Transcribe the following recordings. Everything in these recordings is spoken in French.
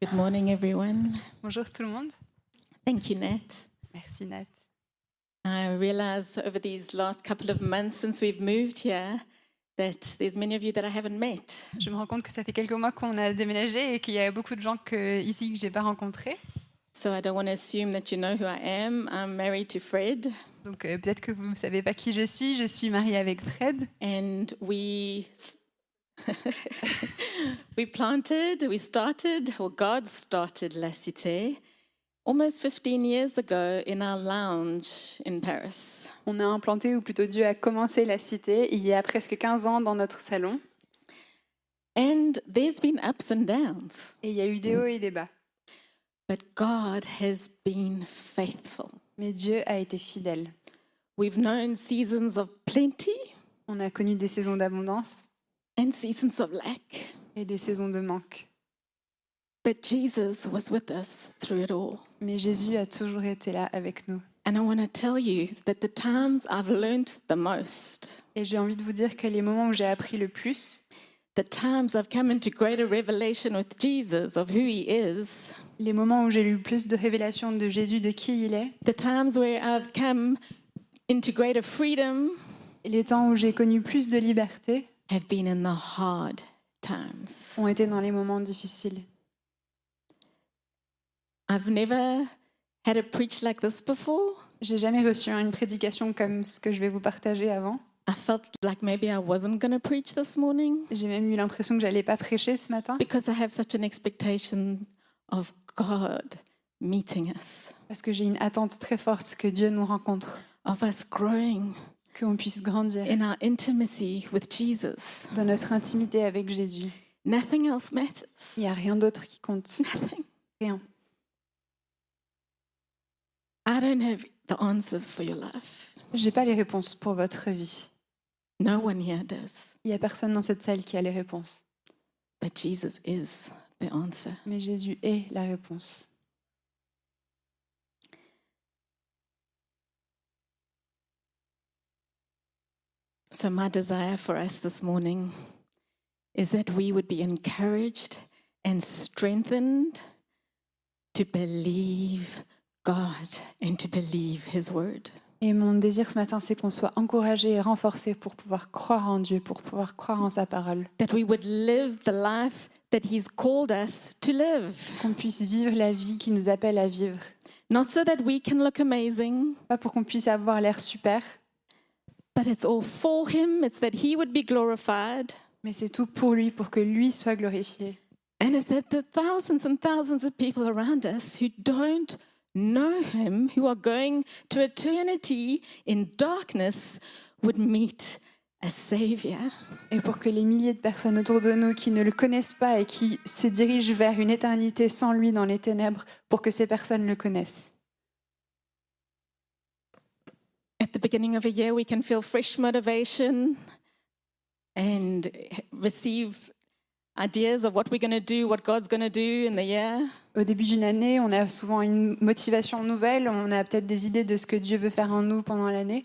Good morning, everyone. Bonjour tout le monde. Thank you, Nat. Merci Nat. I realized over these last couple of months since we've moved here that there's many of you that I haven't met. Je me rends compte que ça fait quelques mois qu'on a déménagé et qu'il y a beaucoup de gens que, ici que j'ai pas rencontrés. So I don't want to assume that you know who I am. I'm married to Fred, Donc euh, peut-être que vous ne savez pas qui je suis. Je suis mariée avec Fred. and we we planted, we started, or God started La Cité almost 15 years ago in our lounge in Paris. On a implanté, ou plutôt Dieu a commencé la cité il y a presque 15 ans dans notre salon. And there's been ups and downs, Et il y a eu des hauts et des bas. but God has been faithful. Mais Dieu a été fidèle. We've known seasons of plenty On a connu des saisons d'abondance and seasons of lack, et des saisons de manque. but Jesus was with us through it all. Mais Jésus a toujours été là avec nous. And I want to tell you that the times I've learned the most, Et j'ai envie de vous dire que les moments où j'ai appris le plus, the times I've come into greater revelation with Jesus of who he is, les moments où j'ai eu plus de révélations de Jésus, de qui il est, the times where I've come into greater freedom et les temps où j'ai connu plus de liberté have been in the hard times. ont été dans les moments difficiles. I've never had a preach like this before. J'ai jamais reçu une prédication comme ce que je vais vous partager avant. I felt like maybe I wasn't going to preach this morning J'ai même eu l'impression que j'allais pas prêcher ce matin because I have such an expectation of God meeting us, parce que j'ai une attente très forte que Dieu nous rencontre, of us growing qu'on puisse grandir in our intimacy with Jesus. dans notre intimité avec Jésus. Nothing else matters. Il n'y a rien d'autre qui compte. Nothing. Rien. I don't have the answers for your life. J'ai pas les réponses pour votre vie. No one here does. Il y a personne dans cette salle qui a les réponses. But Jesus is the answer. Mais Jésus est la réponse. So, my desire for us this morning is that we would be encouraged and strengthened to believe God and to believe His word. Et mon désir ce matin, c'est qu'on soit encouragés et renforcés pour pouvoir croire en Dieu, pour pouvoir croire en sa parole. That we would live the life that He's called us to live. Qu'on puisse vivre la vie qui nous appelle à vivre. Not so that we can look amazing, Pas pour qu'on puisse avoir l'air super, but it's all for Him. It's that He would be glorified. mais c'est tout pour lui, pour que lui soit glorifié. And it's that the thousands and thousands of people around us who don't know Him, who are going to eternity in darkness, would meet a Savior. Et pour que les milliers de personnes autour de nous qui ne le connaissent pas et qui se dirigent vers une éternité sans lui dans les ténèbres, pour que ces personnes le connaissent. At the beginning of a year, we can feel fresh motivation and receive ideas of what we're going to do, what God's going to do in the year. Au début d'une année, on a souvent une motivation nouvelle, on a peut-être des idées de ce que Dieu veut faire en nous pendant l'année,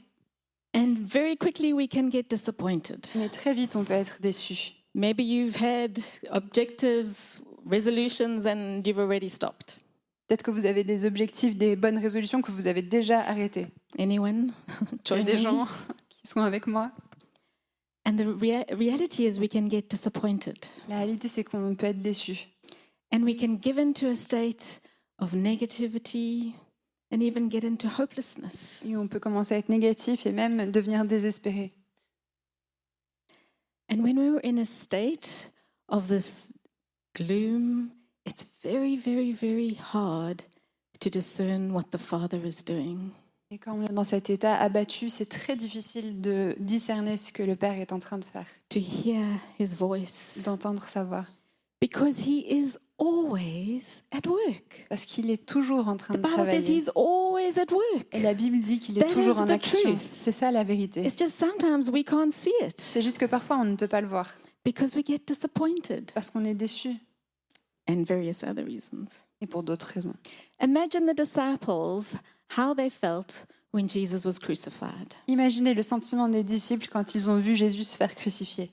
And very quickly, we can get disappointed. mais très vite on peut être déçu. Maybe you've had objectives, resolutions, and you've already stopped. Peut-être que vous avez des objectifs, des bonnes résolutions que vous avez déjà arrêtées. Anyone? Il y a des gens qui sont avec moi. And the rea- reality is, we can get disappointed La réalité, c'est qu'on peut être déçu. and we can give into a state of negativity and even get into hopelessness. Et on peut commencer à être négatif et même devenir désespéré. And when we're in a state of this gloom, it's very, very, very hard to discern what the Father is doing. Et quand on est dans cet état abattu, c'est très difficile de discerner ce que le Père est en train de faire, to hear his voice d'entendre sa voix. because he is always at work. Parce qu'il est toujours en train The de Bible says travailler. he's always at work. Et la Bible dit qu'il est That toujours is en the action. truth. C'est ça la vérité. It's just sometimes we can't see it C'est juste que parfois on ne peut pas le voir because we get disappointed parce qu'on est déçu and various other reasons. et pour d'autres raisons. Imagine the disciples, how they felt when Jesus was crucified. Imaginez le sentiment des disciples quand ils ont vu Jésus se faire crucifier.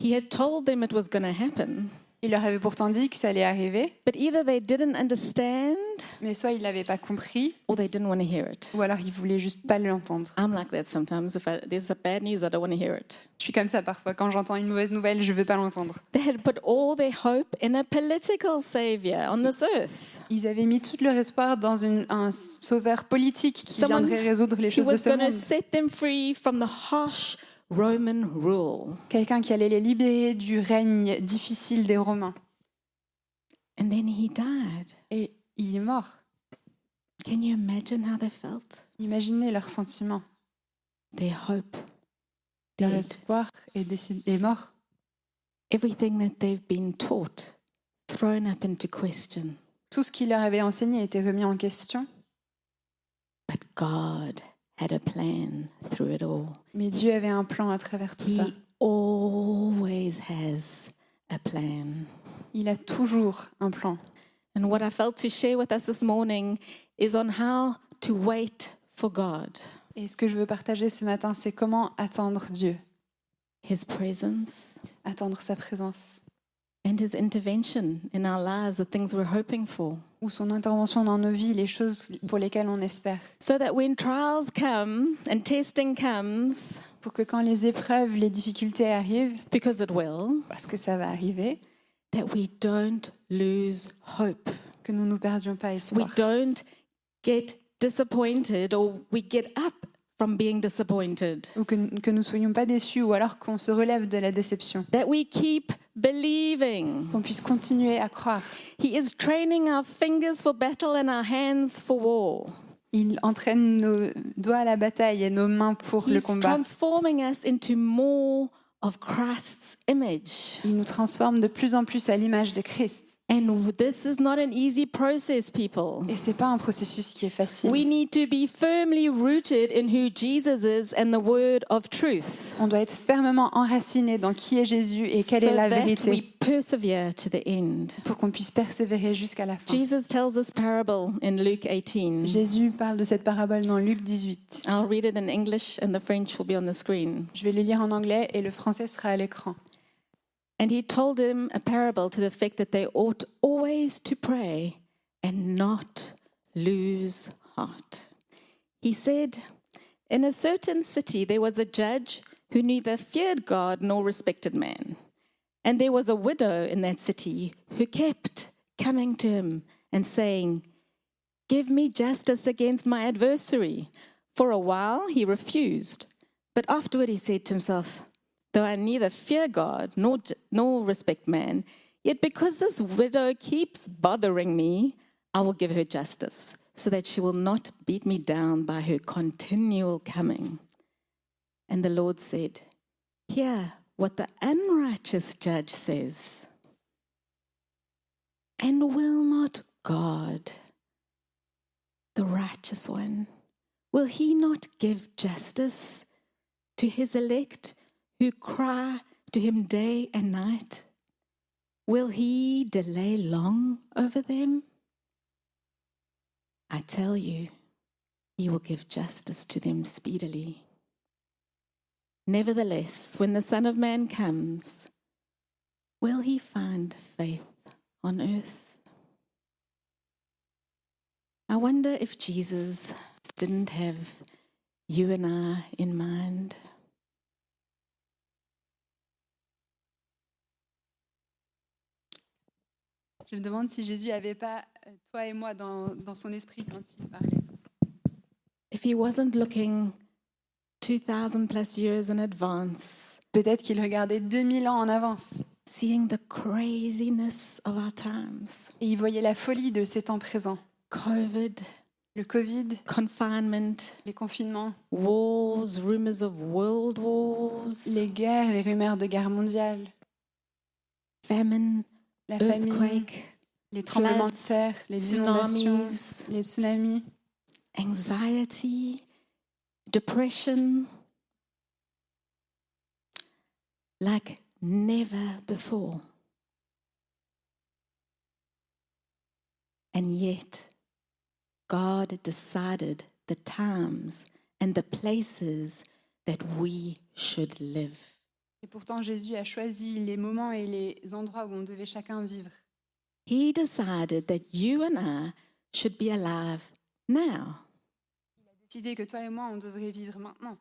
He had told them it was going to happen. Il leur avait pourtant dit que ça allait arriver, but either they didn't understand mais soit ils l'avaient pas compris, or they didn't want to hear it. ou alors ils voulaient juste pas l'entendre. I'm like that sometimes. If I, there's a bad news, I don't want to hear it. Je suis comme ça parfois. Quand j'entends une mauvaise nouvelle, je veux pas l'entendre. They had put all their hope in a political savior on this earth Ils avaient mis tout leur espoir dans une- un sauveur politique qui Someone viendrait résoudre les choses de ce monde. set them free from the harsh Roman rule. Quelqu'un qui allait les libérer du règne difficile des Romains. And then he died. Et il est mort. Can you imagine how they felt? Imaginez leurs sentiments. Their hope Leur espoir est, décédé- est mort. Everything that they've been taught thrown up into question. Tout ce qu'il leur avait enseigné était remis en question. But God had a plan through it all. Mais Dieu avait un plan à travers tout ça. He always has a plan. Il a toujours un plan. And what I felt to share with us this morning is on how to wait for God, Et ce que je veux partager ce matin, c'est comment attendre Dieu, His presence, attendre sa présence, and His intervention in our lives, the things we're hoping for. Ou son intervention dans nos vies, les choses pour lesquelles on espère. So that when trials come and testing comes, Pour que quand les épreuves, les difficultés arrivent, because it will, parce que ça va arriver, that we don't lose hope. que nous ne nous perdions pas We espoir. don't get disappointed or we get up from being disappointed. Ou que, que nous ne soyons pas déçus, ou alors qu'on se relève de la déception. That we keep believing. Qu'on puisse continuer à croire. He is training our fingers for battle and our hands for war. Il entraîne nos doigts à la bataille et nos mains pour le He's combat. transforming us into more of Christ's image. Il nous transforme de plus en plus à l'image de Christ. And this is not an easy process, people. Et c'est pas un processus qui est facile. We need to be firmly rooted in who Jesus is and the word of truth. On doit être fermement enraciné dans qui est Jésus et quelle so est la that we vérité persevere to the end. pour qu'on puisse persévérer jusqu'à la fin. Jesus tells this parable in Luke 18. Jésus parle de cette parabole dans Luc 18. I'll read it in English and the French will be on the screen. Je vais le lire en anglais et le français sera à l'écran. And he told them a parable to the effect that they ought always to pray and not lose heart. He said, In a certain city there was a judge who neither feared God nor respected man. And there was a widow in that city who kept coming to him and saying, Give me justice against my adversary. For a while he refused, but afterward he said to himself, Though I neither fear God nor, nor respect man, yet because this widow keeps bothering me, I will give her justice, so that she will not beat me down by her continual coming. And the Lord said, Hear what the unrighteous judge says. And will not God, the righteous one, will he not give justice to his elect who cry to him day and night? Will he delay long over them? I tell you, he will give justice to them speedily. Nevertheless, when the Son of Man comes, will he find faith on earth? I wonder if Jesus didn't have you and I in mind. Je me demande si Jésus n'avait pas euh, toi et moi dans, dans son esprit quand il parlait. If he wasn't looking 2,000 plus years in advance, Peut-être qu'il regardait 2000 ans en avance seeing the craziness of our times et il voyait la folie de ces temps présents. COVID, Le Covid, confinement, les confinements, wars, rumors of world wars, les guerres, les rumeurs de guerre mondiale, famine, la famine, earthquake, les tremblements de terre, les inondations, tsunamis, les tsunamis, anxiety, depression, like never before. And yet, God decided the times and the places that we should live. Et pourtant, Jésus a choisi les moments et les endroits où on devait chacun vivre. He decided that you and I should be alive now. Décider que toi et moi, on devrait vivre maintenant.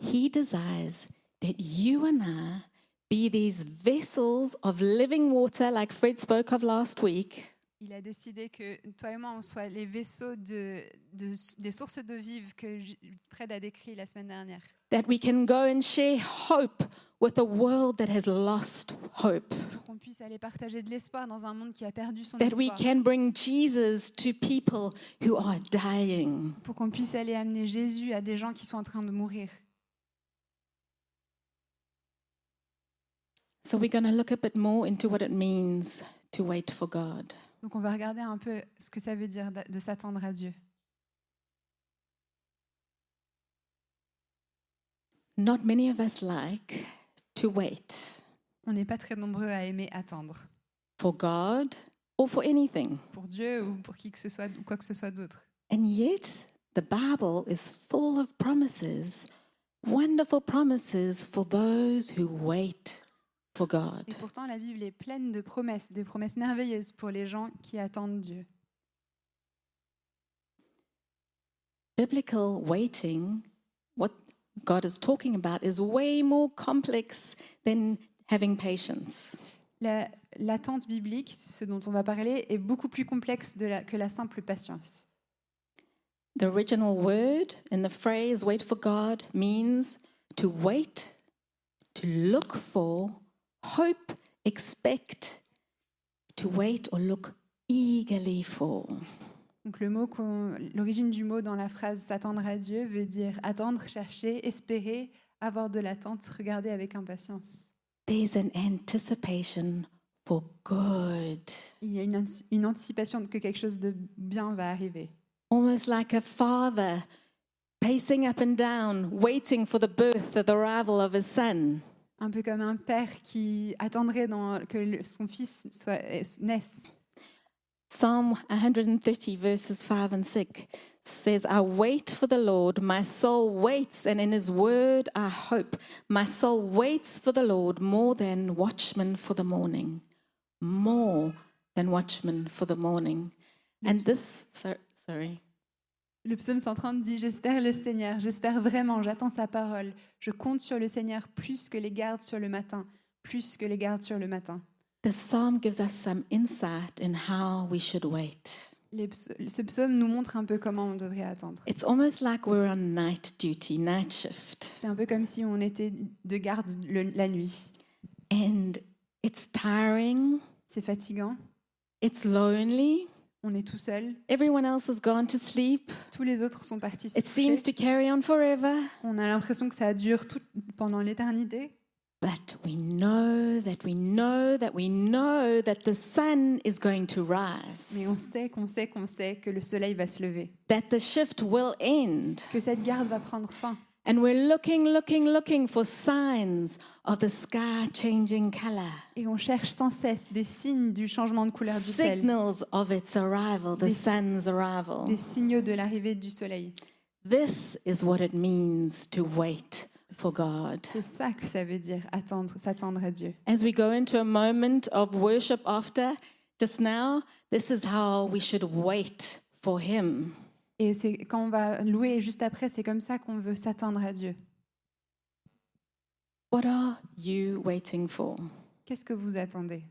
He desires that you and I be these vessels of living water, like Fred spoke of last week, Il a décidé que toi et moi, on soit les vaisseaux de, de- des sources de vive que Fred a décrit la semaine dernière. that we can go and share hope with a world that has lost hope, Pour qu'on puisse aller partager de l'espoir dans un monde qui a perdu son that we espoir. can bring Jesus to people who are dying. Pour qu'on puisse aller amener Jésus à des gens qui sont en train de mourir. So we're going to look a bit more into what it means to wait for God. Donc on va regarder un peu ce que ça veut dire de s'attendre à Dieu. Not many of us like to wait On n'est pas très nombreux à aimer attendre. for God or for anything. Pour Dieu ou pour qui que ce soit ou quoi que ce soit d'autre. And yet, the Bible is full of promises, wonderful promises for those who wait for God. Et pourtant, la Bible est pleine de promesses, des promesses merveilleuses pour les gens qui attendent Dieu. Biblical waiting, what God is talking about, is way more complex than having patience. La- L'attente biblique, ce dont on va parler, est beaucoup plus complexe de la- que la simple patience. The original word in the phrase wait for God means to wait, to look for, hope, expect, to wait or look eagerly for. Donc le mot l'origine du mot dans la phrase s'attendre à Dieu veut dire attendre, chercher, espérer, avoir de l'attente, regarder avec impatience. There's an anticipation for good, Il y a une, une anticipation que quelque chose de bien va arriver. almost like a father pacing up and down, waiting for the birth or the arrival of his son. Un peu comme un père qui attendrait dans- que son fils soit, euh, naisse. Psalm 130, verses 5 and 6 says, I wait for the Lord, my soul waits, and in his word I hope. My soul waits for the Lord more than watchmen for the morning. More than watchmen for the morning. And this, so, sorry. Le psaume 130 dit J'espère le Seigneur, j'espère vraiment, j'attends sa parole. Je compte sur le Seigneur plus que les gardes sur le matin, plus que les gardes sur le matin. The psalm gives us some insight in how we should wait. Les ps- ce psaume nous montre un peu comment on devrait attendre. It's almost like we're on night duty, night shift. C'est un peu comme si on était de garde le- la nuit. And it's tiring, C'est fatigant, it's lonely, on est tout seul, everyone else has gone to sleep. tous les autres sont partis. It seems to carry on forever. On a l'impression que ça dure tout, pendant l'éternité. But we know that we know that we know that the sun is going to rise, Mais on sait qu'on sait qu'on sait que le soleil va se lever, that the shift will end. que cette garde va prendre fin. And we're looking, looking, looking for signs of the sky changing color, Et on cherche sans cesse des signes du changement de couleur du ciel, signals of its arrival, the Des- sun's arrival. des signaux de l'arrivée du soleil. This is what it means to wait for God. C'est ça que ça veut dire attendre, s'attendre à Dieu. As we go into a moment of worship after, just now, this is how we should wait for Him. Et c'est quand on va louer juste après, c'est comme ça qu'on veut s'attendre à Dieu. What are you waiting for? Qu'est-ce que vous attendez?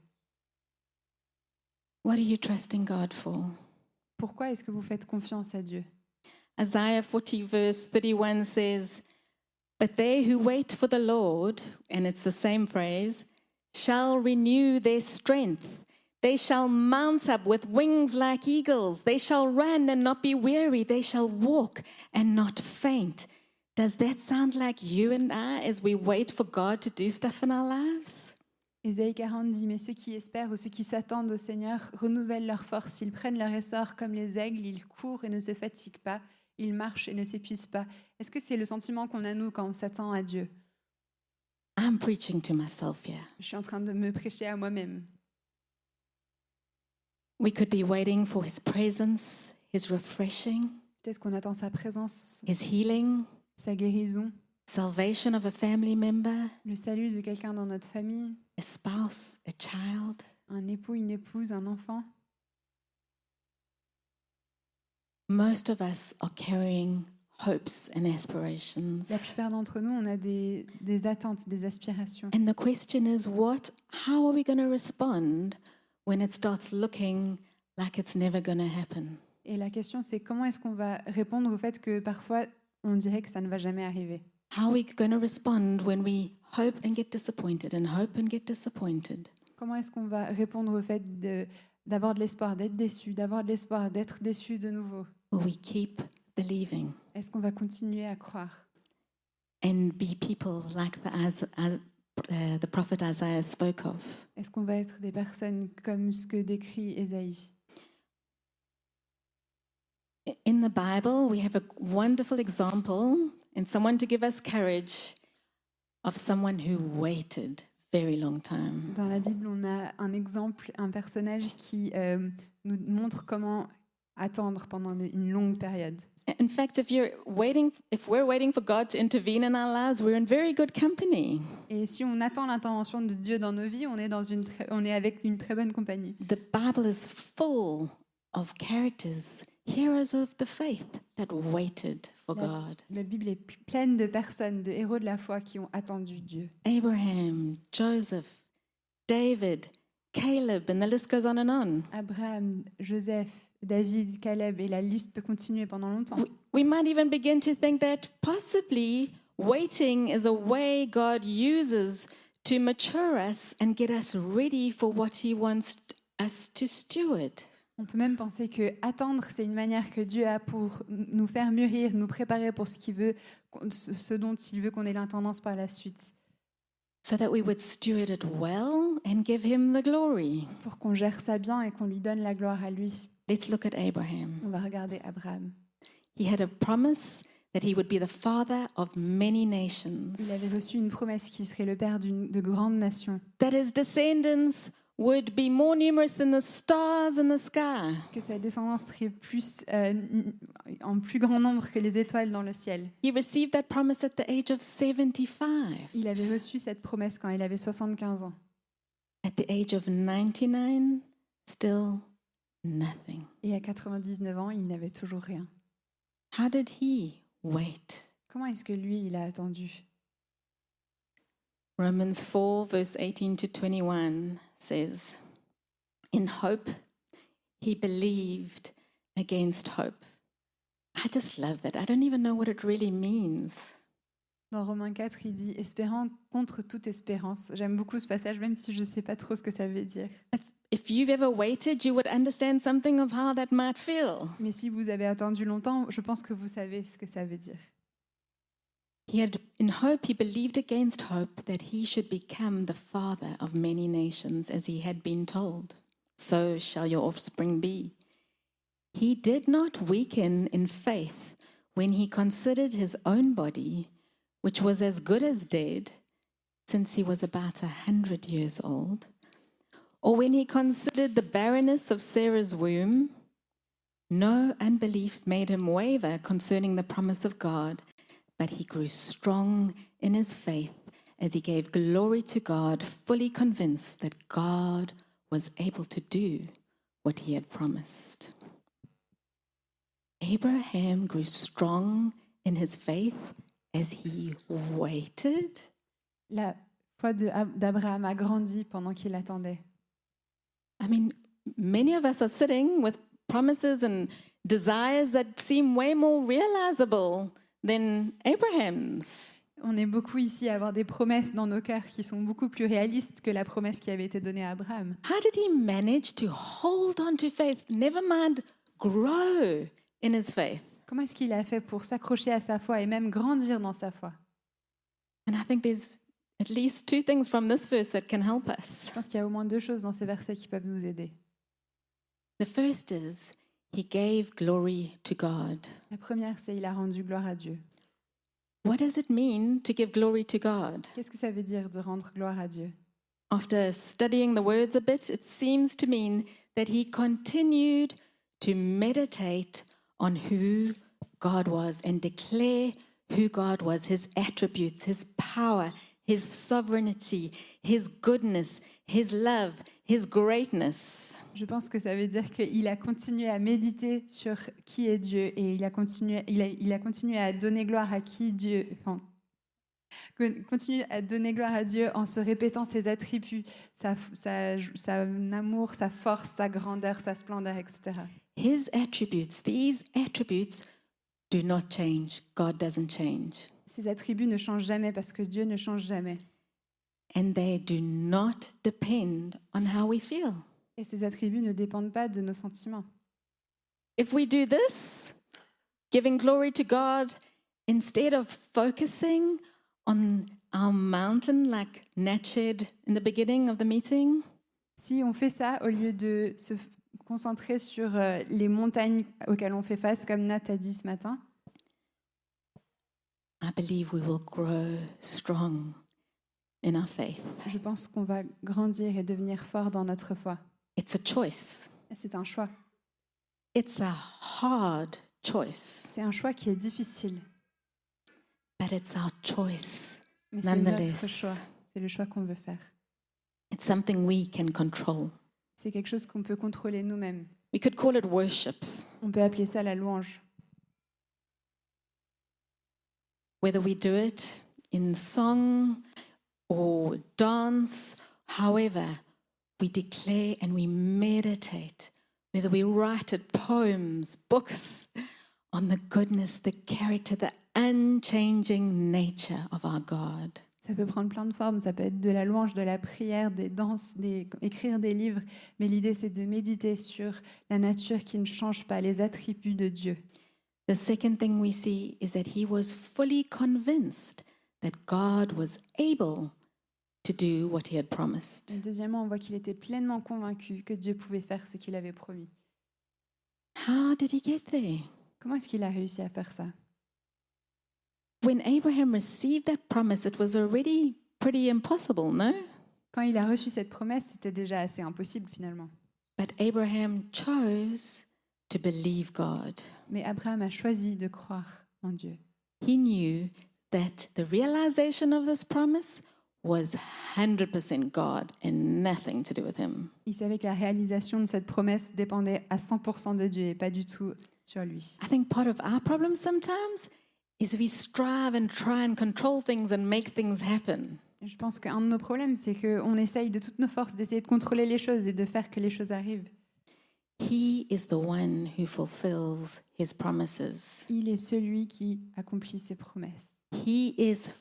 What are you trusting God for? Pourquoi est-ce que vous faites confiance à Dieu? Isaiah 40, verse 31 says, But they who wait for the Lord, and it's the same phrase, shall renew their strength. They shall mount up with wings like eagles. They shall run and not be weary. They shall walk and not faint. Does that sound like you and I as we wait for God to do stuff in our lives? Ésaïe 40 dit, mais ceux qui espèrent ou ceux qui s'attendent au Seigneur renouvellent leur force, ils prennent leur essor comme les aigles, ils courent et ne se fatiguent pas, ils marchent et ne s'épuisent pas. Est-ce que c'est le sentiment qu'on a nous quand on s'attend à Dieu? I'm preaching to myself. Je suis en train de me prêcher à moi-même. We could be waiting for His presence, His refreshing, Peut-être qu'on attend sa présence, His healing, sa guérison, salvation of a family member, le salut de quelqu'un dans notre famille, a spouse, a child. un époux, une épouse, un enfant. Most of us are carrying hopes and aspirations. La plupart d'entre nous, on a des, des attentes, des aspirations. And the question is what how are we going to respond when it starts looking like it's never going to happen? Et la question, c'est comment est-ce qu'on va répondre au fait que parfois, on dirait que ça ne va jamais arriver? How are we going to respond when we hope and get disappointed and hope and get disappointed? Comment est-ce qu'on va répondre au fait de- d'avoir de l'espoir, d'être déçu, d'avoir de l'espoir, d'être déçu de nouveau? Will we keep believing Est-ce qu'on va continuer à croire? And be people like the as, as uh, the prophet Isaiah spoke of? Est-ce qu'on va être des personnes comme ce que décrit Ésaïe? In the Bible, we have a wonderful example and someone to give us courage of someone who waited very long time. Dans la Bible, on a un exemple, un personnage qui euh, nous montre comment attendre pendant une longue période. In fact, if you're waiting, if we're waiting for God to intervene in our lives, we're in very good company. Et si on attend l'intervention de Dieu dans nos vies, on est, dans une très- on est avec une très bonne compagnie. The Bible is full of characters, heroes of the faith that waited for Yeah. God. La Bible est ple- pleine de personnes, de héros de la foi qui ont attendu Dieu. Abraham, Joseph, David, Caleb, and the list goes on and on. Abraham, Joseph, David, Caleb, et la liste peut continuer pendant longtemps. We, we might even begin to think that possibly waiting is a way God uses to mature us and get us ready for what He wants us to steward. On peut même penser que attendre, c'est une manière que Dieu a pour nous faire mûrir, nous préparer pour ce qu'il veut, ce dont il veut qu'on ait l'intendance par la suite, So that we would steward it well and give Him the glory. pour qu'on gère ça bien et qu'on lui donne la gloire à lui. Let's look at Abraham. On va regarder Abraham. He had a promise that he would be the father of many nations, Il avait reçu une promesse qu'il serait le père d'une- de grandes nations, that his descendants would be more numerous than the stars in the sky. que sa descendance serait plus, euh, n- en plus grand nombre que les étoiles dans le ciel. He received that promise at the age of 75. Il avait reçu cette promesse quand il avait 75 ans. At the age of 99, still nothing. Et à 99 ans, il n'avait toujours rien. How did he wait? Comment est-ce que lui, il a attendu? Romans 4, verse 18 to 21 says, In hope, he believed against hope. I just love that. I don't even know what it really means. Dans Romains 4, il dit espérant contre toute espérance. J'aime beaucoup ce passage, même si je ne sais pas trop ce que ça veut dire. If you've ever waited, you would understand something of how that might feel. Mais si vous avez attendu longtemps, je pense que vous savez ce que ça veut dire. He had, in hope, he believed against hope that he should become the father of many nations, as he had been told. So shall your offspring be. He did not weaken in faith when he considered his own body, which was as good as dead, since he was about a hundred years old, or when he considered the barrenness of Sarah's womb. No unbelief made him waver concerning the promise of God but he grew strong in his faith as he gave glory to God, fully convinced that God was able to do what he had promised. Abraham grew strong in his faith as he waited. La foi d'Abraham a grandi pendant qu'il attendait. I mean, many of us are sitting with promises and desires that seem way more realizable than Abraham's. On est beaucoup ici à avoir des promesses dans nos cœurs qui sont beaucoup plus réalistes que la promesse qui avait été donnée à Abraham. How did he manage to hold on to faith, never mind grow in his faith? Comment est-ce qu'il a fait pour s'accrocher à sa foi et même grandir dans sa foi? And I think there's at least two things from this verse that can help us. Je pense qu'il y a au moins deux choses dans ce verset qui peuvent nous aider. The first is he gave glory to God. La première, c'est il a rendu gloire à Dieu. What does it mean to give glory to God? Qu'est-ce que ça veut dire de rendre gloire à Dieu? After studying the words a bit, it seems to mean that he continued to meditate on who God was and declare who God was, his attributes, his power, his sovereignty, his goodness, his love, his greatness. Je pense que ça veut dire qu'il a continué à méditer sur qui est Dieu et il a continué, il a, il a continué à donner gloire à qui Dieu, enfin, con- continue à donner gloire à Dieu en se répétant ses attributs, sa, sa, sa amour, sa force, sa grandeur, sa splendeur, etc. His attributes, these attributes do not change. God doesn't change. Ces attributs ne changent jamais parce que Dieu ne change jamais. And they do not depend on how we feel. Et ces attributs ne dépendent pas de nos sentiments. If we do this, giving glory to God, instead of focusing on our mountain like Nat shared in the beginning of the meeting, Si on fait ça, au lieu de se concentrer sur euh, les montagnes auxquelles on fait face, comme Nat a dit ce matin, I believe we will grow strong in our faith. je pense qu'on va grandir et devenir fort dans notre foi. It's a choice. C'est un choix. It's a hard choice, C'est un choix qui est difficile, but it's our choice. mais c'est notre choix. C'est le choix qu'on veut faire. It's something we can control. C'est quelque chose qu'on peut contrôler nous-mêmes. We could call it worship, On peut appeler ça la louange. Whether we do it in song or dance, however, we declare and we meditate, whether we write it, poems, books, on the goodness, the character, the unchanging nature of our God. Ça peut prendre plein de formes. Ça peut être de la louange, de la prière, des danses, écrire des livres. Mais l'idée, c'est de méditer sur la nature qui ne change pas, les attributs de Dieu. The second thing we see is that he was fully convinced that God was able to do what he had promised. Et deuxièmement, on voit qu'il était pleinement convaincu que Dieu pouvait faire ce qu'il avait promis. How did he get there? Comment est-ce qu'il a réussi à faire ça? When Abraham received that promise, it was already pretty impossible, no? Quand il a reçu cette promesse, c'était déjà assez impossible finalement. But Abraham chose to believe God. Mais Abraham a choisi de croire en Dieu. He knew that the realization of this promise was 100% God and nothing to do with him. Il savait que la réalisation de cette promesse dépendait à 100% de Dieu et pas du tout sur lui. I think part of our problem sometimes is we strive and try and control things and make things happen. Je pense qu'un de nos problèmes, c'est qu'on essaye de toutes nos forces d'essayer de contrôler les choses et de faire que les choses arrivent. He is the one who fulfills his promises. Il est celui qui accomplit ses promesses. He is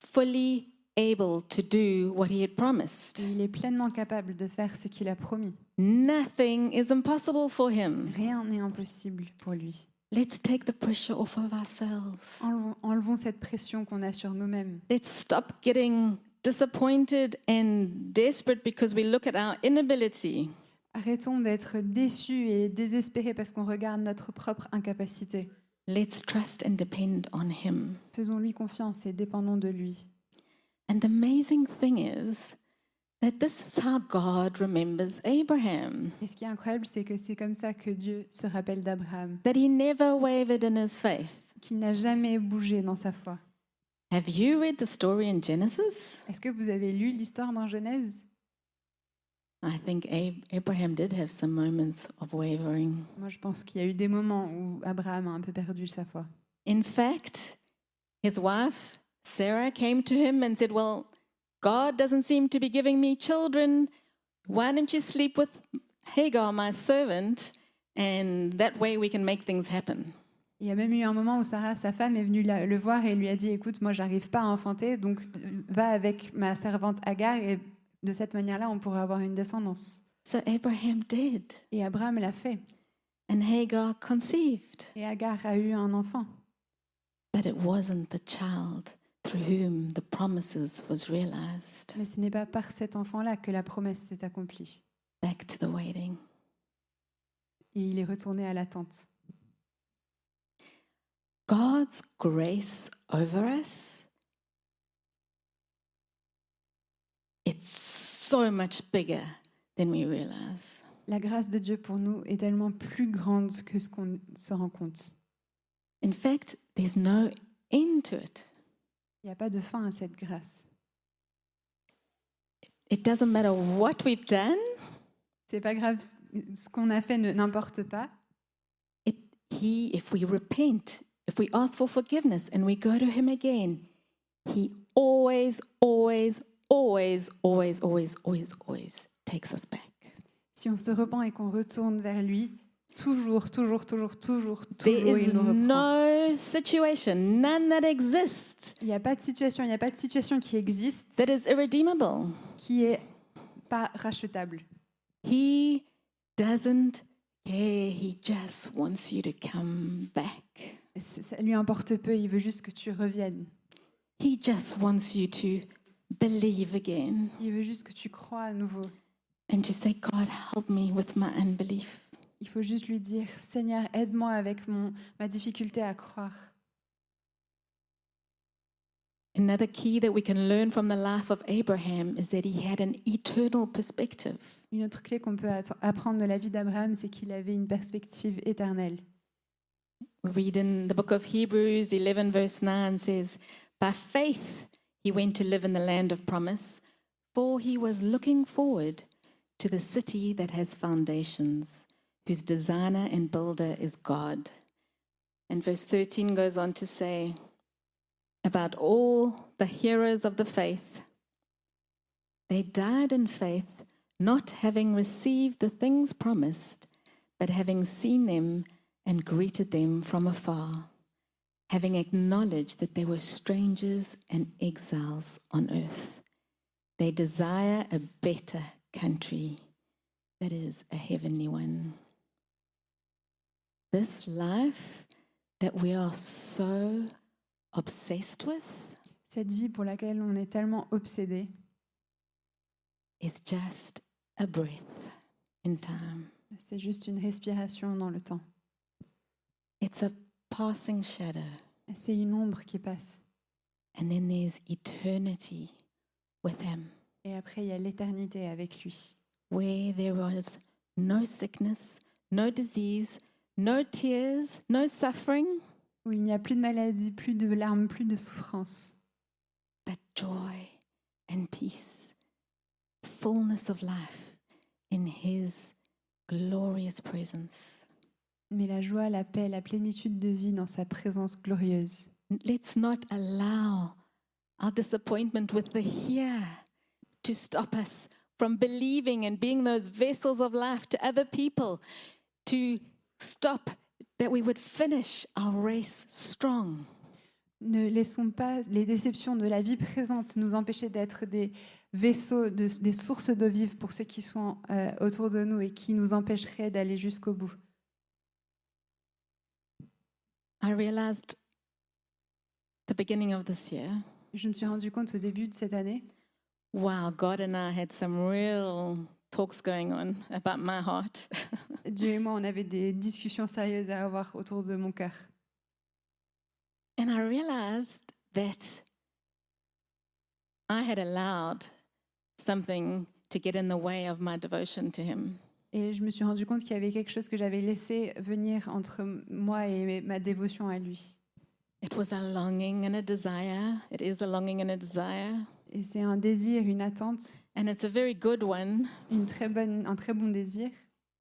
fully able to do what he had promised. Il est pleinement capable de faire ce qu'il a promis. Nothing is impossible for him. Rien n'est impossible pour lui. Let's take the pressure off of ourselves. Enlevons, enlevons cette pression qu'on a sur nous-mêmes. Let's stop getting disappointed and desperate because we look at our inability. Arrêtons d'être déçus et désespérés parce qu'on regarde notre propre incapacité. Let's trust and depend on him. Faisons-lui confiance et dépendons de lui. And the amazing thing is that this is how God remembers Abraham, Et ce qui est incroyable, c'est que c'est comme ça que Dieu se rappelle d'Abraham, that he never wavered in his faith. qu'il n'a jamais bougé dans sa foi. Have you read the story in Genesis? Est-ce que vous avez lu l'histoire dans Genèse? I think Ab- Abraham did have some moments of wavering. Moi, je pense qu'il y a eu des moments où Abraham a un peu perdu sa foi. In fact, his wife, Sarah, came to him and said, Well, God doesn't seem to be giving me children. Why don't you sleep with Hagar, my servant? And that way we can make things happen. Il y a même eu un moment où Sarah, sa femme, est venue le voir et lui a dit Écoute, moi, j'arrive pas à enfanter, donc euh, va avec ma servante Agar et de cette manière-là, on pourra avoir une descendance. So Abraham did. Et Abraham l'a fait. And Hagar conceived. Et Agar a eu un enfant. But it wasn't the child through whom the promises was realized. Mais ce n'est pas par cet enfant-là que la promesse s'est accomplie. Back to the waiting. Et il est retourné à l'attente. God's grace over us, it's so much bigger than we realize. La grâce de Dieu pour nous est tellement plus grande que ce qu'on se rend compte. In fact, there's no end to it. Il n'y a pas de fin à cette grâce. It doesn't matter what we've done, C'est pas grave, ce qu'on a fait n'importe pas. it, He, if we repent, if we ask for forgiveness and we go to Him again, He always, always, always, always, always, always, always takes us back. Si on se repent et qu'on retourne vers lui, toujours, toujours, toujours, toujours, There toujours, is il nous reprend. no situation, none that exists, Il n'y a pas de situation, il n'y a pas de situation qui existe that is irredeemable. qui est pas rachetable. He doesn't care. He just wants you to come back. Ça lui importe peu, il veut juste que tu reviennes. He just wants you to believe again Il veut juste que tu crois à nouveau. and to say, God, help me with my unbelief. Il faut juste lui dire, Seigneur, aide-moi avec mon, ma difficulté à croire. Another key that we can learn from the life of Abraham is that he had an eternal perspective. Une autre clé qu'on peut apprendre de la vie d'Abraham, c'est qu'il avait une perspective éternelle. We read in the book of Hebrews 11, verse 9 says, By faith he went to live in the land of promise, for he was looking forward to the city that has foundations, whose designer and builder is God. And verse 13 goes on to say, About all the heroes of the faith, they died in faith, not having received the things promised, but having seen them and greeted them from afar, having acknowledged that they were strangers and exiles on earth. They desire a better country, that is, a heavenly one. This life that we are so obsessed with Cette vie pour laquelle on est tellement obsédé, is just a breath in time. c'est juste une respiration dans le temps. It's a passing shadow. C'est une ombre qui passe. And then there's eternity with Him, Et après, il y a l'éternité avec lui, where there was no sickness, no disease, no tears, no suffering, où il n'y a plus de maladie, plus de larmes, plus de souffrance, but joy and peace, fullness of life in His glorious presence. Mais la joie, la paix, la plénitude de vie dans sa présence glorieuse. Let's not allow our disappointment with the here to stop us from believing and being those vessels of life to other people, to stop that we would finish our race strong. Ne laissons pas les déceptions de la vie présente nous empêcher d'être des vaisseaux, de- des sources d'eau vive pour ceux qui sont euh, autour de nous et qui nous empêcheraient d'aller jusqu'au bout. I realized the beginning of this year, Je me suis rendu compte au début de cette année, wow, God and I had some real talks going on about my heart. Dieu et moi, on avait des discussions sérieuses à avoir autour de mon cœur. And I realized that I had allowed something to get in the way of my devotion to Him. Et je me suis rendu compte qu'il y avait quelque chose que j'avais laissé venir entre moi et ma dévotion à lui. It was a longing and a desire. It is a longing and a desire. Et c'est un désir, une attente, And it's a very good one. une très bonne, un très bon désir.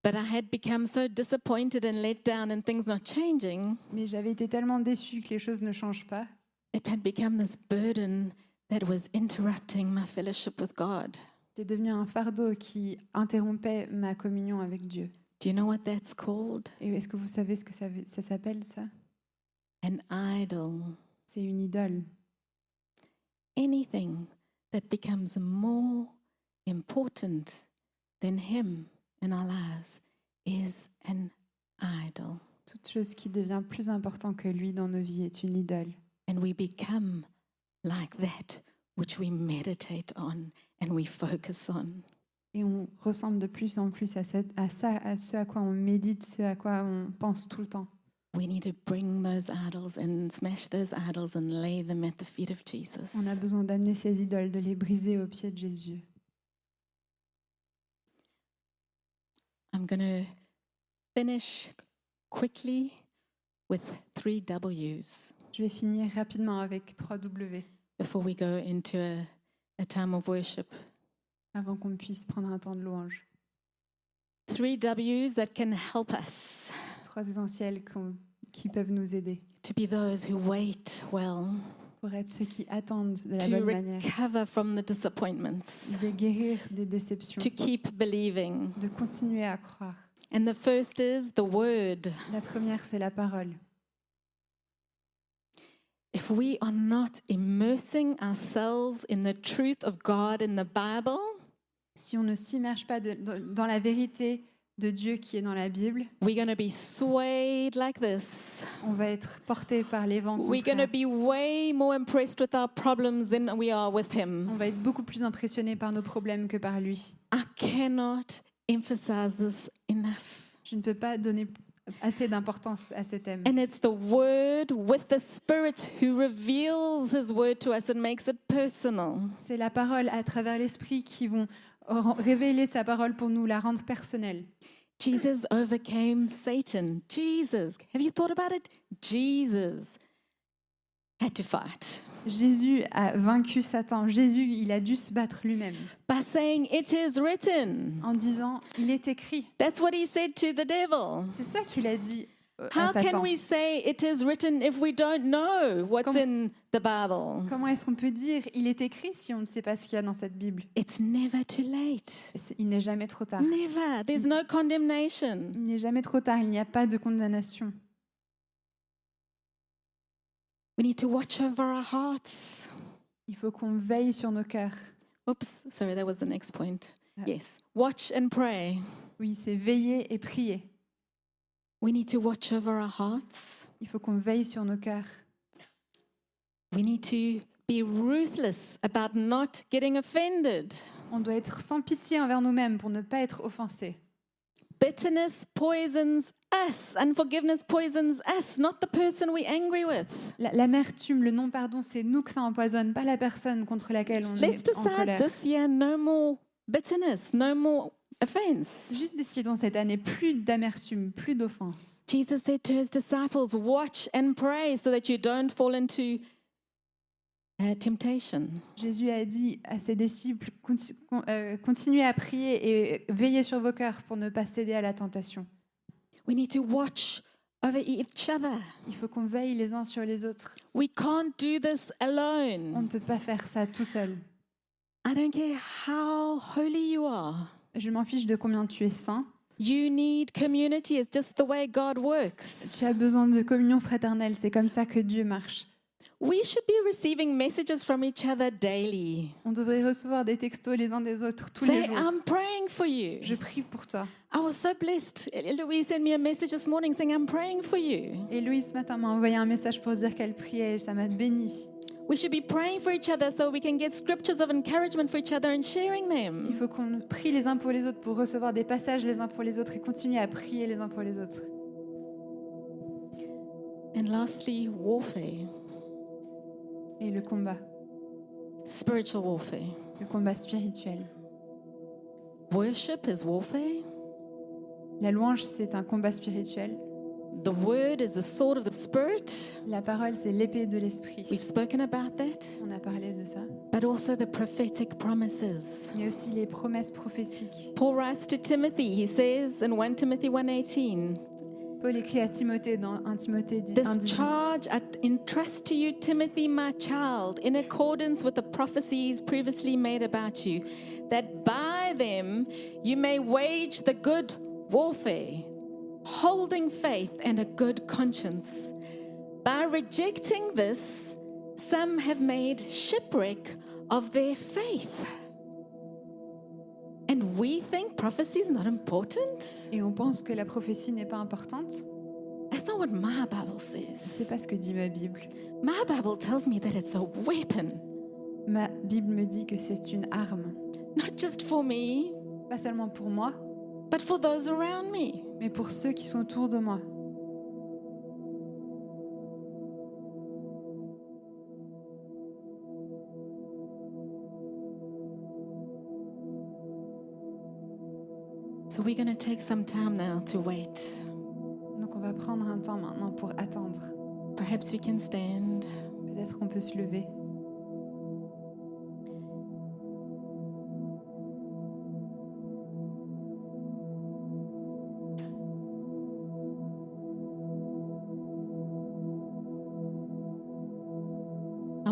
But I had become so disappointed and let down and things not changing. Mais j'avais été tellement déçue que les choses ne changent pas. It had become this burden that was interrupting my fellowship with God. C'était devenu un fardeau qui interrompait ma communion avec Dieu. Do you know what that's called? Et est-ce que vous savez ce que ça, ça s'appelle ça? An idol. C'est une idole. anything that becomes more important than Him in our lives is an idol. Toute chose qui devient plus important que lui dans nos vies est une idole. And we become like that which we meditate on and we focus on. Et on ressemble de plus en plus à, cette- à ça, à ce à quoi on médite, ce à quoi on pense tout le temps. We need to bring those idols and smash those idols and lay them at the feet of Jesus. On a besoin d'amener ces idoles, de les briser aux pieds de Jésus. I'm going to finish quickly with three W's. Je vais finir rapidement avec 3W before we go into a, a time of worship. avant qu'on puisse prendre un temps de louange. Three W's that can help us Trois essentiels qu'on- qui peuvent nous aider to be those who wait well, pour être ceux qui attendent de la to bonne manière, recover from the disappointments, de guérir des déceptions, to keep believing. de continuer à croire. And the first is the word. La première, c'est la parole. If we are not immersing ourselves in the truth of God in the Bible, Si on ne s'immerge pas de- dans dans la vérité de Dieu qui est dans la Bible, we're going to be swayed like this. on va être porté par les vents We're going to contraires. be way more impressed with our problems than we are with On Him. va être beaucoup plus impressionné par nos problèmes que par lui. I cannot emphasize this enough. Je ne peux pas donner assez d'importance à ce thème. And it's the Word with the Spirit who reveals His Word to us and makes it personal. C'est la parole à travers l'esprit qui vont révéler sa parole pour nous la rendre personnelle. Jesus overcame Satan. Jesus, have you thought about it? Jesus Jésus a vaincu Satan. Jésus, il a dû se battre lui-même by saying, It is written. en disant il est écrit. That's what he said to the devil. C'est ça qu'il a dit euh, How can we say it is written if we don't know what's Comment- in the Bible? Comment est-ce qu'on peut dire il est écrit si on ne sait pas ce qu'il y a dans cette Bible? It's never too late. Il n'est jamais trop tard. Never. There's no condemnation. Il n'est jamais trop tard. Il n'y a pas de condamnation. We need to watch over our hearts. Il faut qu'on veille sur nos cœurs. Oops, sorry, that was the next point. Yes. Watch and pray. Oui, c'est veiller et prier. We need to watch over our hearts. Il faut qu'on veille sur nos cœurs. We need to be ruthless about not getting offended. On doit être sans pitié envers nous-mêmes pour ne pas être offensés. Bitterness poisons us. Unforgiveness poisons us, not the person we're angry with. La- L'amertume, le non-pardon, c'est nous que ça empoisonne, pas la personne contre laquelle on Let's est en decide colère. this year no more bitterness, no more offense. Juste décidons cette année plus d'amertume, plus d'offense. Jesus said to his disciples, Watch and pray so that you don't fall into uh, temptation. Jésus a dit à ses disciples euh, continuez à prier et veillez sur vos cœurs pour ne pas céder à la tentation. We need to watch over each other. Il faut qu'on veille les uns sur les autres. We can't do this On alone. ne peut pas faire ça tout seul. I don't care how holy you are. Je m'en fiche de combien tu es saint. You need community. It's just the way God works. Tu as besoin de communion fraternelle. C'est comme ça que Dieu marche. We should be receiving messages from each other daily. On devrait recevoir des textos les uns des autres tous les Say, jours. I'm praying for you. Je prie pour toi. I was so blessed. Louise sent me a message this morning saying, I'm praying for you. Et Louise ce matin m'a envoyé un message pour dire qu'elle priait et ça m'a béni. We should be praying for each other so we can get scriptures of encouragement for each other and sharing Il them. faut qu'on prie les uns pour les autres pour recevoir des passages les uns pour les autres et continuer à prier les uns pour les autres. And lastly, warfare, Et le combat, spiritual warfare. le combat spirituel. Worship is warfare. La louange, c'est un combat spirituel. The word is the sword of the spirit. La parole, c'est l'épée de l'esprit. We've spoken about that. On a parlé de ça. But also the prophetic promises. A aussi les promesses prophétiques. Paul writes to Timothy, he says in 1 Timothy 1:18, Paul écrit à Timothée dans 1 Timothée 10, This charge I entrust to you, Timothy, my child, in accordance with the prophecies previously made about you, that by them you may wage the good warfare, holding faith and a good conscience. By rejecting this, some have made shipwreck of their faith. And we think prophecy is not important? Et on pense que la prophétie n'est pas importante. That's not what my Bible says. C'est pas ce que dit ma Bible. My Bible tells me that it's a weapon, Ma Bible me dit que c'est une arme. not just for me, Pas seulement pour moi, but for those around me. mais pour ceux qui sont autour de moi. So we're going to take some time now to wait. Donc on va prendre un temps maintenant pour attendre. Perhaps we can stand. Peut-être qu'on peut se lever.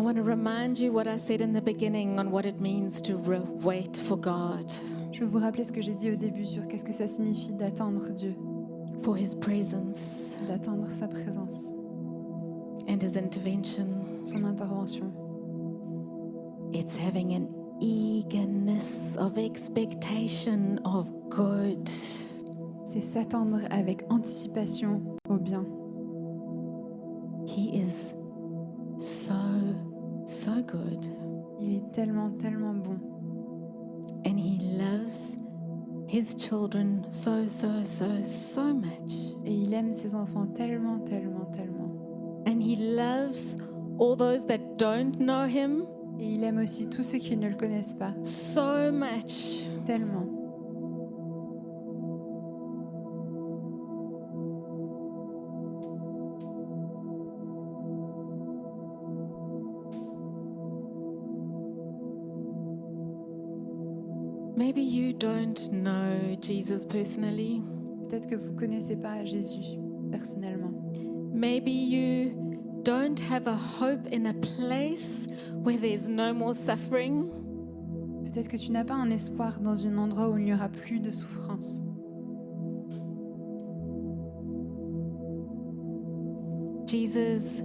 Want to remind you what I said in the beginning on what it means to wait for God, Je veux vous rappeler ce que j'ai dit au début sur qu'est-ce que ça signifie d'attendre Dieu, for His presence d'attendre sa présence, and His intervention. son intervention. It's having an eagerness of expectation of good. C'est s'attendre avec anticipation au bien. He is good. Il est tellement, tellement bon. And He loves His children so, so, so, so much. Et il aime ses enfants tellement, tellement, tellement. And He loves all those that don't know Him Et il aime aussi tous ceux qui ne le connaissent pas so much. tellement. Peut-être que vous ne connaissez pas Jésus personnellement. Maybe you don't have a hope in a place where there's no more suffering. Peut-être que tu n'as pas un espoir dans un endroit où il n'y aura plus de souffrance. Jesus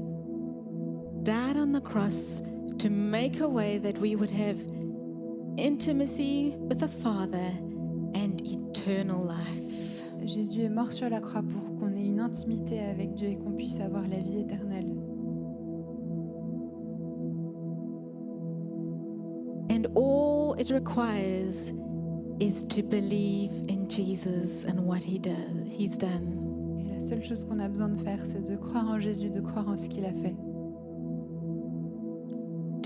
died on the cross to make a way that we would have intimacy with the Father and eternal life. Jésus est mort sur la croix pour qu'on ait une intimité avec Dieu et qu'on puisse avoir la vie éternelle. And all it requires is to believe in Jesus and what he does, he's done. Et la seule chose qu'on a besoin de faire, c'est de croire en Jésus, de croire en ce qu'il a fait,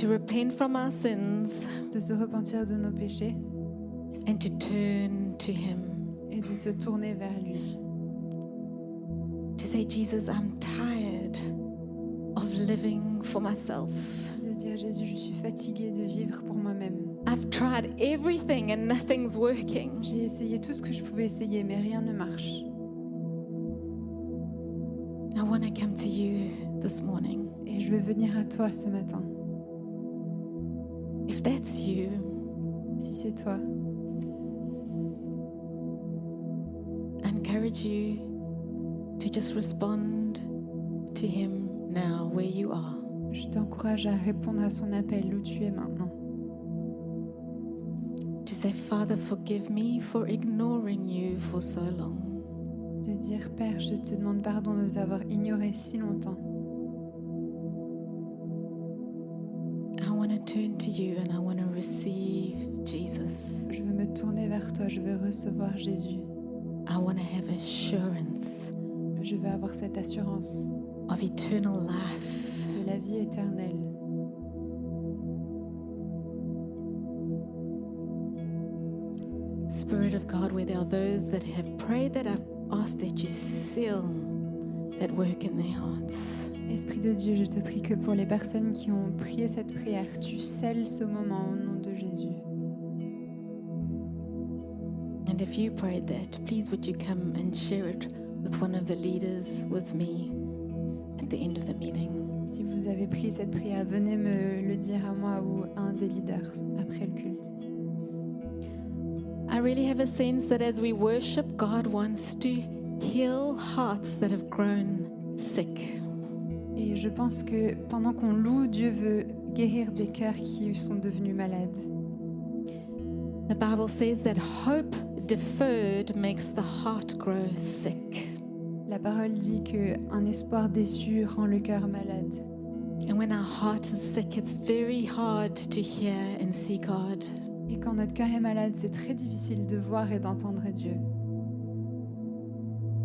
To repent from our sins de se repentir de nos péchés and to turn to him. et de se tourner vers lui. To say, Jesus, I'm tired of living for myself. De dire Jésus, je suis fatiguée de vivre pour moi-même. I've tried everything and nothing's working. J'ai essayé tout ce que je pouvais essayer, mais rien ne marche. I want to come to you this morning. Et je veux venir à toi ce matin. If that's you, Si c'est toi, I encourage you to just respond to him now where you are. je t'encourage à répondre à son appel où tu es maintenant. To say, Father, forgive me for ignoring you for so long. De dire Père, je te demande pardon de nous avoir ignorés si longtemps. Turn to you and I want to receive Jesus. Je veux me tourner vers toi, je veux recevoir Jésus. I want to have assurance Je veux avoir cette assurance of eternal life. de la vie éternelle. Spirit of God, where there are those that have prayed that I've asked that you seal that work in their hearts. Esprit de Dieu, je te prie que pour les personnes qui ont prié cette prière, tu scelles ce moment au nom de Jésus. And if you prayed that, please would you come and share it with one of the leaders with me at the end of the meeting. Si vous avez prié cette prière, venez me le dire à moi ou à un des leaders après le culte. I really have a sense that as we worship, God wants to heal hearts that have grown sick. Et je pense que pendant qu'on loue, Dieu veut guérir des cœurs qui sont devenus malades. The Bible says that hope deferred makes the heart grow sick. La parole dit que un espoir déçu rend le cœur malade. And when our heart is sick, it's very hard to hear and see God. Et quand notre cœur est malade, c'est très difficile de voir et d'entendre Dieu.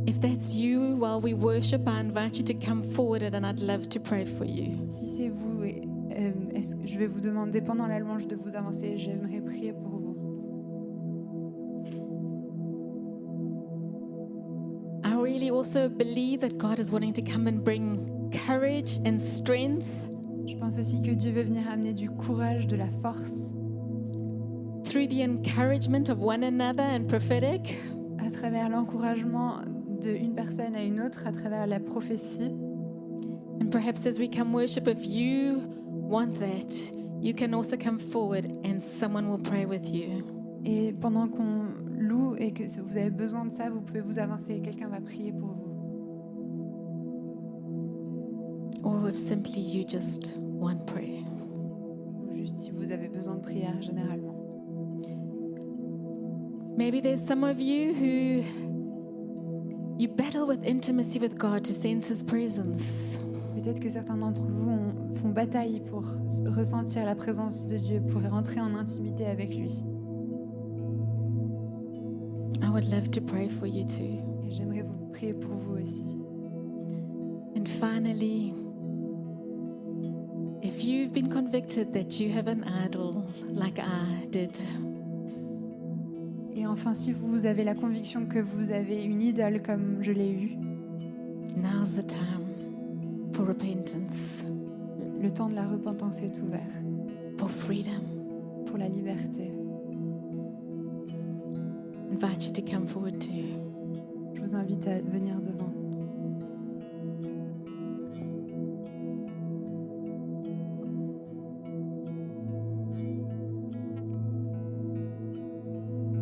If that's you while we worship, I invite you to come forward and I'd love to pray for you. Si c'est vous, euh, est-ce que je vais vous demander pendant la louange de vous avancer. J'aimerais prier pour vous. I really also believe that God is wanting to come and bring courage and strength Je pense aussi que Dieu veut venir amener du courage, de la force, through the encouragement of one another and prophetic. à travers l'encouragement d'une personne à une autre, à travers la prophétie. And perhaps as we come worship, if you want that, you can also come forward and someone will pray with you. Et pendant qu'on loue et que vous avez besoin de ça, vous pouvez vous avancer et quelqu'un va prier pour vous. Or if simply you just want prayer. Ou juste si vous avez besoin de prière généralement. Maybe there's some of you who you battle with intimacy with God to sense His presence. Peut-être que certains d'entre vous ont- font bataille pour ressentir la présence de Dieu, pour rentrer en intimité avec lui. I would love to pray for you too. Et j'aimerais vous prier pour vous aussi. And finally, if you've been convicted that you have an idol like I did, enfin, si vous avez la conviction que vous avez une idole comme je l'ai eu, now's the time for repentance, le temps de la repentance est ouvert for freedom. pour la liberté. invite you to come forward too. Je vous invite à venir devant.